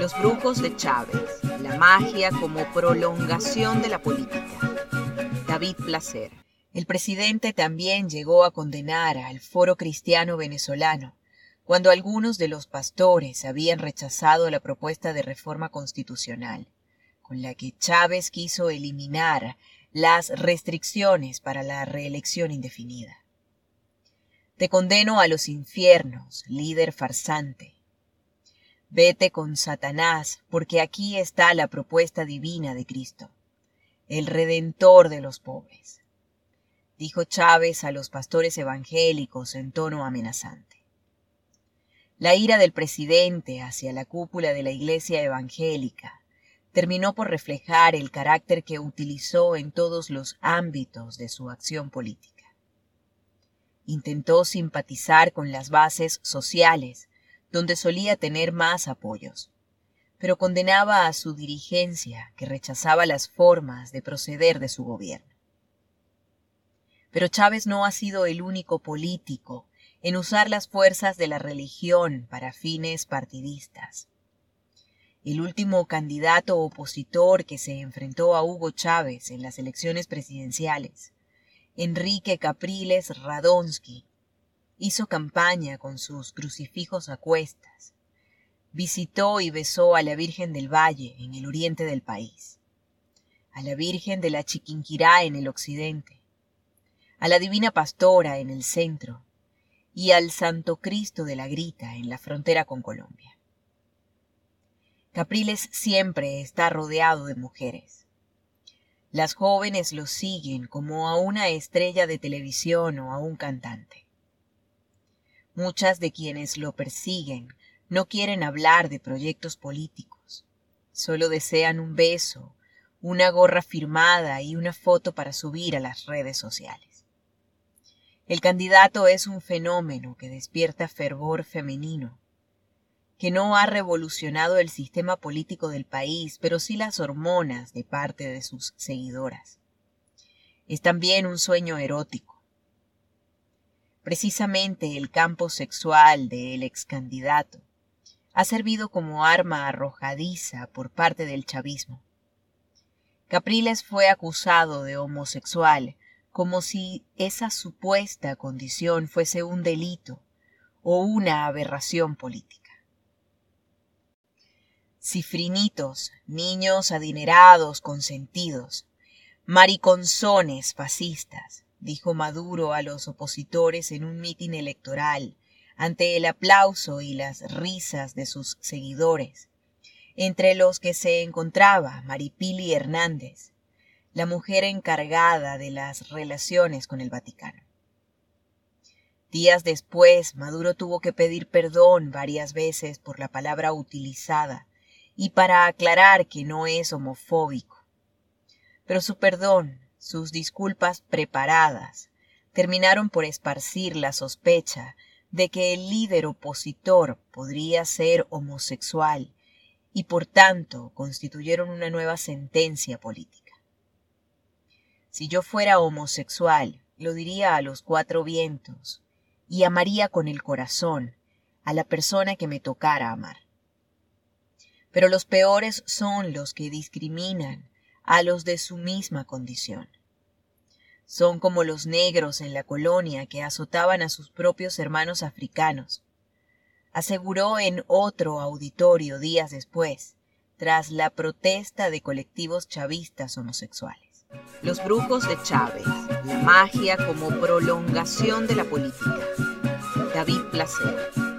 Los brujos de Chávez, la magia como prolongación de la política. David Placer. El presidente también llegó a condenar al foro cristiano venezolano cuando algunos de los pastores habían rechazado la propuesta de reforma constitucional, con la que Chávez quiso eliminar las restricciones para la reelección indefinida. Te condeno a los infiernos, líder farsante. Vete con Satanás, porque aquí está la propuesta divina de Cristo, el redentor de los pobres, dijo Chávez a los pastores evangélicos en tono amenazante. La ira del presidente hacia la cúpula de la iglesia evangélica terminó por reflejar el carácter que utilizó en todos los ámbitos de su acción política. Intentó simpatizar con las bases sociales, donde solía tener más apoyos, pero condenaba a su dirigencia, que rechazaba las formas de proceder de su gobierno. Pero Chávez no ha sido el único político en usar las fuerzas de la religión para fines partidistas. El último candidato opositor que se enfrentó a Hugo Chávez en las elecciones presidenciales Enrique Capriles Radonsky hizo campaña con sus crucifijos a cuestas. Visitó y besó a la Virgen del Valle en el oriente del país, a la Virgen de la Chiquinquirá en el occidente, a la Divina Pastora en el centro y al Santo Cristo de la Grita en la frontera con Colombia. Capriles siempre está rodeado de mujeres. Las jóvenes lo siguen como a una estrella de televisión o a un cantante. Muchas de quienes lo persiguen no quieren hablar de proyectos políticos, solo desean un beso, una gorra firmada y una foto para subir a las redes sociales. El candidato es un fenómeno que despierta fervor femenino, que no ha revolucionado el sistema político del país, pero sí las hormonas de parte de sus seguidoras. Es también un sueño erótico. Precisamente el campo sexual del ex candidato ha servido como arma arrojadiza por parte del chavismo. Capriles fue acusado de homosexual como si esa supuesta condición fuese un delito o una aberración política. Cifrinitos, niños adinerados, consentidos, mariconzones fascistas, dijo Maduro a los opositores en un mitin electoral, ante el aplauso y las risas de sus seguidores, entre los que se encontraba Maripili Hernández, la mujer encargada de las relaciones con el Vaticano. Días después, Maduro tuvo que pedir perdón varias veces por la palabra utilizada y para aclarar que no es homofóbico. Pero su perdón, sus disculpas preparadas, terminaron por esparcir la sospecha de que el líder opositor podría ser homosexual y por tanto constituyeron una nueva sentencia política. Si yo fuera homosexual, lo diría a los cuatro vientos y amaría con el corazón a la persona que me tocara amar pero los peores son los que discriminan a los de su misma condición. Son como los negros en la colonia que azotaban a sus propios hermanos africanos, aseguró en otro auditorio días después, tras la protesta de colectivos chavistas homosexuales. Los brujos de Chávez, la magia como prolongación de la política. David Placer.